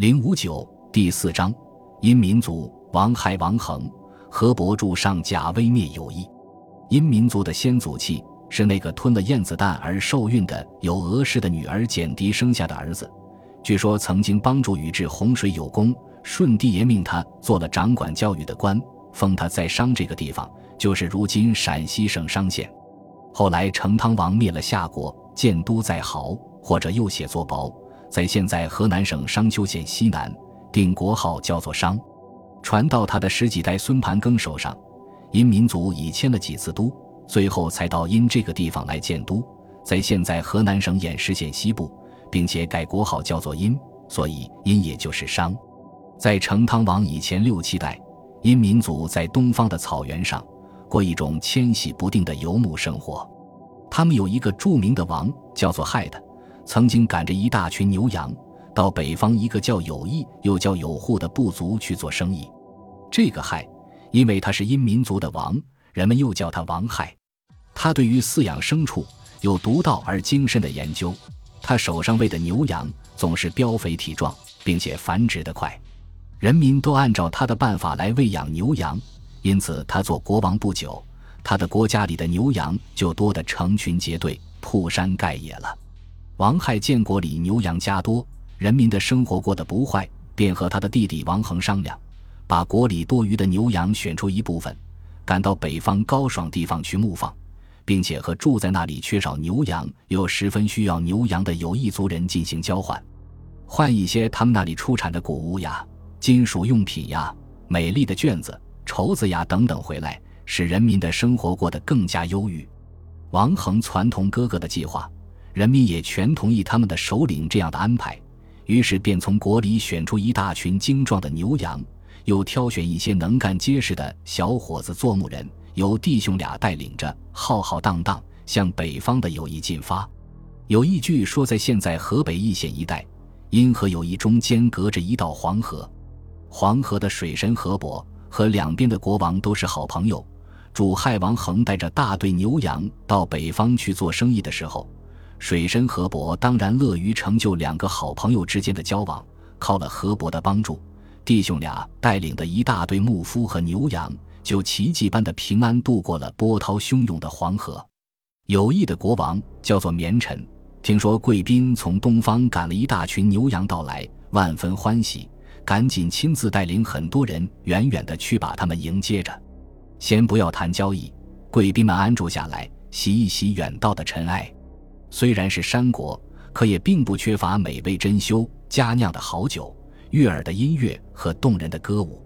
零五九第四章，殷民族王亥王恒，河伯柱上甲威灭有意。殷民族的先祖契是那个吞了燕子蛋而受孕的有俄氏的女儿简狄生下的儿子，据说曾经帮助禹治洪水有功，舜帝爷命他做了掌管教育的官，封他在商这个地方，就是如今陕西省商县。后来成汤王灭了夏国，建都在亳，或者又写作薄。在现在河南省商丘县西南，定国号叫做商，传到他的十几代孙盘庚手上。殷民族已迁了几次都，最后才到殷这个地方来建都，在现在河南省偃师县西部，并且改国号叫做殷，所以殷也就是商。在成汤王以前六七代，殷民族在东方的草原上过一种迁徙不定的游牧生活。他们有一个著名的王，叫做亥的。曾经赶着一大群牛羊到北方一个叫有义又叫有户的部族去做生意。这个亥，因为他是殷民族的王，人们又叫他王亥。他对于饲养牲畜有独到而精深的研究。他手上喂的牛羊总是膘肥体壮，并且繁殖得快。人民都按照他的办法来喂养牛羊，因此他做国王不久，他的国家里的牛羊就多得成群结队、铺山盖野了。王亥建国里牛羊加多，人民的生活过得不坏，便和他的弟弟王恒商量，把国里多余的牛羊选出一部分，赶到北方高爽地方去牧放，并且和住在那里缺少牛羊又十分需要牛羊的有一族人进行交换，换一些他们那里出产的谷物呀、金属用品呀、美丽的卷子、绸子呀等等回来，使人民的生活过得更加优裕。王恒传同哥哥的计划。人民也全同意他们的首领这样的安排，于是便从国里选出一大群精壮的牛羊，又挑选一些能干结实的小伙子做牧人，由弟兄俩带领着，浩浩荡荡向北方的友谊进发。有一句说，在现在河北易县一带，因河友谊中间隔着一道黄河，黄河的水神河伯和两边的国王都是好朋友。主亥王恒带着大队牛羊到北方去做生意的时候。水神河伯当然乐于成就两个好朋友之间的交往，靠了河伯的帮助，弟兄俩带领的一大队牧夫和牛羊，就奇迹般的平安渡过了波涛汹涌的黄河。有意的国王叫做绵臣，听说贵宾从东方赶了一大群牛羊到来，万分欢喜，赶紧亲自带领很多人远远的去把他们迎接着。先不要谈交易，贵宾们安住下来，洗一洗远道的尘埃。虽然是山国，可也并不缺乏美味珍馐、佳酿的好酒、悦耳的音乐和动人的歌舞。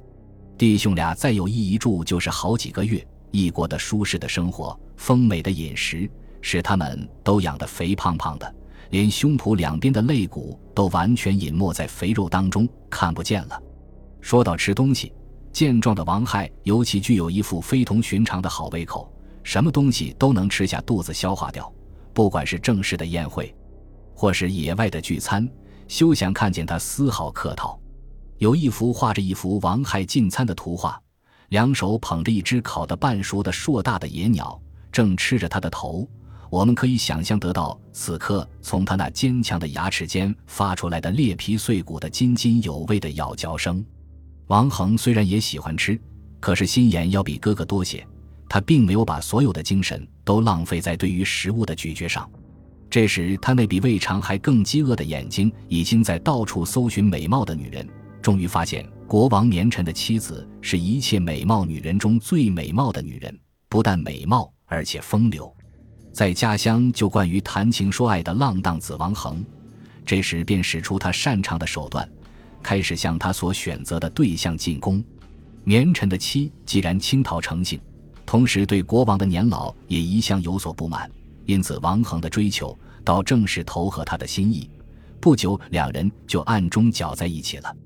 弟兄俩再有一一住就是好几个月，异国的舒适的生活、丰美的饮食，使他们都养得肥胖胖的，连胸脯两边的肋骨都完全隐没在肥肉当中，看不见了。说到吃东西，健壮的王亥尤其具有一副非同寻常的好胃口，什么东西都能吃下肚子消化掉。不管是正式的宴会，或是野外的聚餐，休想看见他丝毫客套。有一幅画着一幅王亥进餐的图画，两手捧着一只烤得半熟的硕大的野鸟，正吃着他的头。我们可以想象得到，此刻从他那坚强的牙齿间发出来的裂皮碎骨的津津有味的咬嚼声。王恒虽然也喜欢吃，可是心眼要比哥哥多些。他并没有把所有的精神都浪费在对于食物的咀嚼上，这时他那比胃肠还更饥饿的眼睛已经在到处搜寻美貌的女人，终于发现国王绵臣的妻子是一切美貌女人中最美貌的女人，不但美貌，而且风流。在家乡就惯于谈情说爱的浪荡子王恒，这时便使出他擅长的手段，开始向他所选择的对象进攻。绵臣的妻既然倾陶成性。同时，对国王的年老也一向有所不满，因此王恒的追求倒正是投合他的心意。不久，两人就暗中搅在一起了。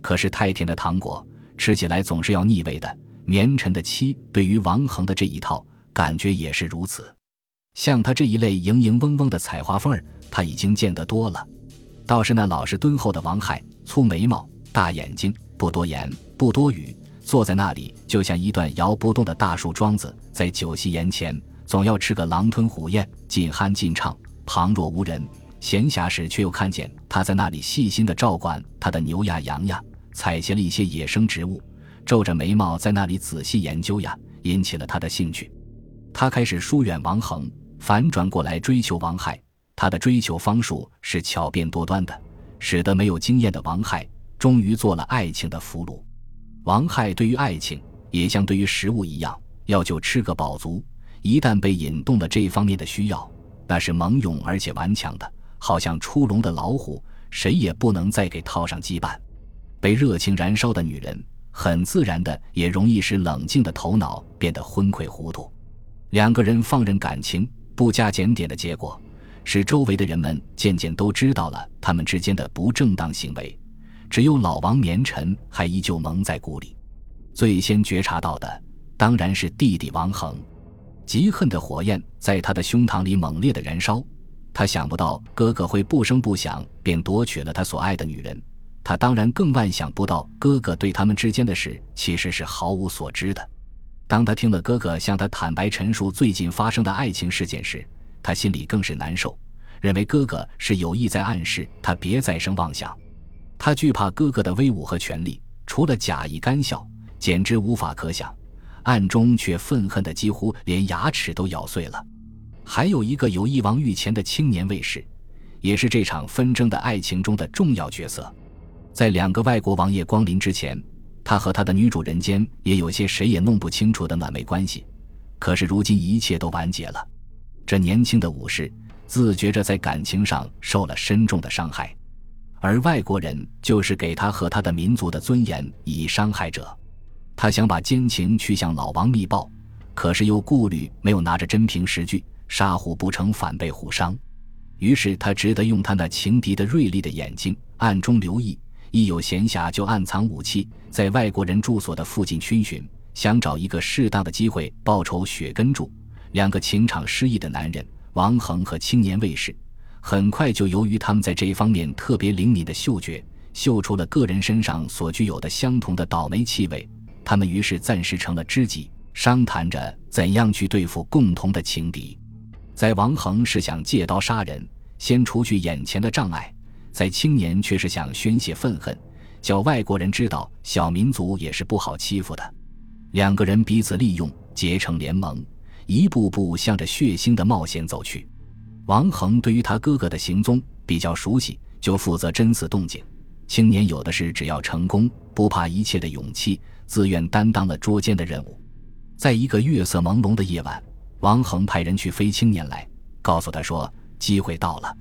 可是，太甜的糖果吃起来总是要腻味的。绵臣的妻对于王恒的这一套感觉也是如此。像他这一类盈盈嗡嗡的采花蜂儿，他已经见得多了。倒是那老实敦厚的王亥，粗眉毛、大眼睛，不多言，不多语。坐在那里，就像一段摇不动的大树桩子，在酒席筵前，总要吃个狼吞虎咽，尽酣尽畅，旁若无人。闲暇时却又看见他在那里细心地照管他的牛呀羊呀，采撷了一些野生植物，皱着眉毛在那里仔细研究呀，引起了他的兴趣。他开始疏远王恒，反转过来追求王亥。他的追求方术是巧变多端的，使得没有经验的王亥终于做了爱情的俘虏。王亥对于爱情也像对于食物一样，要就吃个饱足。一旦被引动了这方面的需要，那是猛勇而且顽强的，好像出笼的老虎，谁也不能再给套上羁绊。被热情燃烧的女人，很自然的也容易使冷静的头脑变得昏聩糊涂。两个人放任感情不加检点的结果，使周围的人们渐渐都知道了他们之间的不正当行为。只有老王绵尘还依旧蒙在鼓里。最先觉察到的，当然是弟弟王恒。嫉恨的火焰在他的胸膛里猛烈的燃烧，他想不到哥哥会不声不响便夺取了他所爱的女人，他当然更万想不到哥哥对他们之间的事其实是毫无所知的。当他听了哥哥向他坦白陈述最近发生的爱情事件时，他心里更是难受，认为哥哥是有意在暗示他别再生妄想。他惧怕哥哥的威武和权力，除了假意干笑，简直无法可想。暗中却愤恨的几乎连牙齿都咬碎了。还有一个有一王御前的青年卫士，也是这场纷争的爱情中的重要角色。在两个外国王爷光临之前，他和他的女主人间也有些谁也弄不清楚的暖昧关系。可是如今一切都完结了。这年轻的武士自觉着在感情上受了深重的伤害，而外国人就是给他和他的民族的尊严以伤害者。他想把奸情去向老王密报，可是又顾虑没有拿着真凭实据，杀虎不成反被虎伤。于是他只得用他那情敌的锐利的眼睛暗中留意，一有闲暇就暗藏武器，在外国人住所的附近逡巡，想找一个适当的机会报仇雪根住。两个情场失意的男人王恒和青年卫士，很快就由于他们在这一方面特别灵敏的嗅觉，嗅出了个人身上所具有的相同的倒霉气味。他们于是暂时成了知己，商谈着怎样去对付共同的情敌。在王恒是想借刀杀人，先除去眼前的障碍；在青年却是想宣泄愤恨，叫外国人知道小民族也是不好欺负的。两个人彼此利用，结成联盟，一步步向着血腥的冒险走去。王恒对于他哥哥的行踪比较熟悉，就负责侦测动静。青年有的是只要成功不怕一切的勇气。自愿担当了捉奸的任务，在一个月色朦胧的夜晚，王恒派人去飞青年来，告诉他说机会到了。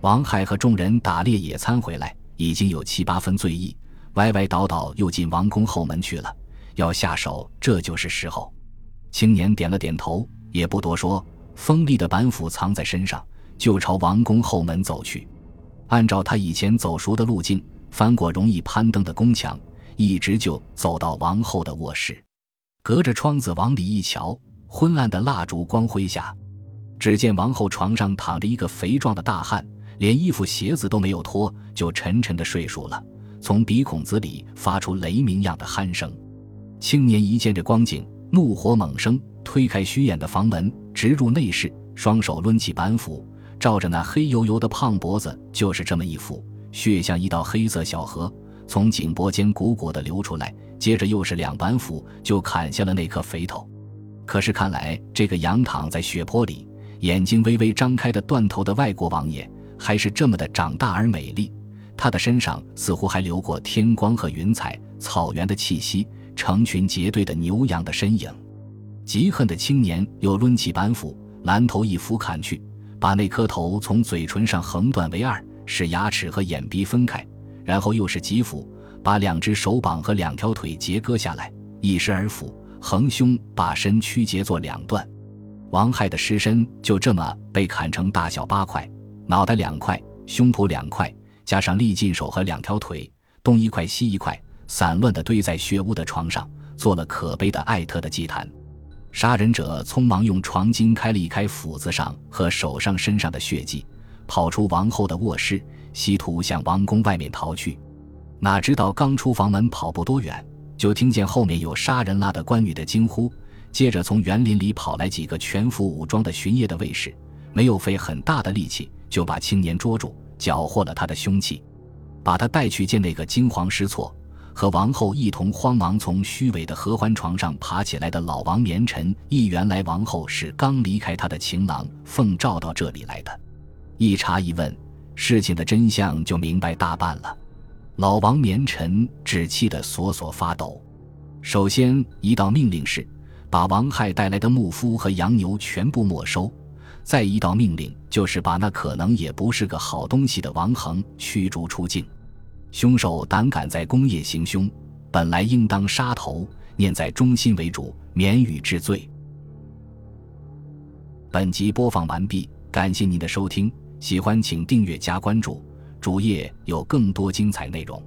王亥和众人打猎野餐回来，已经有七八分醉意，歪歪倒倒又进王宫后门去了。要下手，这就是时候。青年点了点头，也不多说，锋利的板斧藏在身上，就朝王宫后门走去。按照他以前走熟的路径，翻过容易攀登的宫墙。一直就走到王后的卧室，隔着窗子往里一瞧，昏暗的蜡烛光辉下，只见王后床上躺着一个肥壮的大汉，连衣服鞋子都没有脱，就沉沉的睡熟了，从鼻孔子里发出雷鸣样的鼾声。青年一见这光景，怒火猛生，推开虚掩的房门，直入内室，双手抡起板斧，照着那黑油油的胖脖子，就是这么一斧，血像一道黑色小河。从颈脖间汩汩地流出来，接着又是两板斧，就砍下了那颗肥头。可是看来，这个仰躺在血泊里、眼睛微微张开的断头的外国王爷，还是这么的长大而美丽。他的身上似乎还流过天光和云彩、草原的气息，成群结队的牛羊的身影。极恨的青年又抡起板斧，拦头一斧砍去，把那颗头从嘴唇上横断为二，使牙齿和眼鼻分开。然后又是几斧，把两只手膀和两条腿截割下来，一时而斧，横胸把身曲截作两段。王亥的尸身就这么被砍成大小八块，脑袋两块，胸脯两块，加上利劲手和两条腿，东一块西一块，散乱地堆在血污的床上，做了可悲的艾特的祭坛。杀人者匆忙用床巾开了一开斧子上和手上身上的血迹，跑出王后的卧室。企图向王宫外面逃去，哪知道刚出房门，跑不多远，就听见后面有杀人啦的官女的惊呼。接着从园林里跑来几个全副武装的巡夜的卫士，没有费很大的力气，就把青年捉住，缴获了他的凶器，把他带去见那个惊慌失措。和王后一同慌忙从虚伪的合欢床上爬起来的老王绵臣，一原来王后是刚离开他的情郎奉诏到这里来的。一查一问，事情的真相就明白大半了。老王绵臣只气得索索发抖。首先一道命令是，把王亥带来的牧夫和羊牛全部没收；再一道命令就是把那可能也不是个好东西的王恒驱逐出境。凶手胆敢在工业行凶，本来应当杀头，念在忠心为主，免予治罪。本集播放完毕，感谢您的收听，喜欢请订阅加关注，主页有更多精彩内容。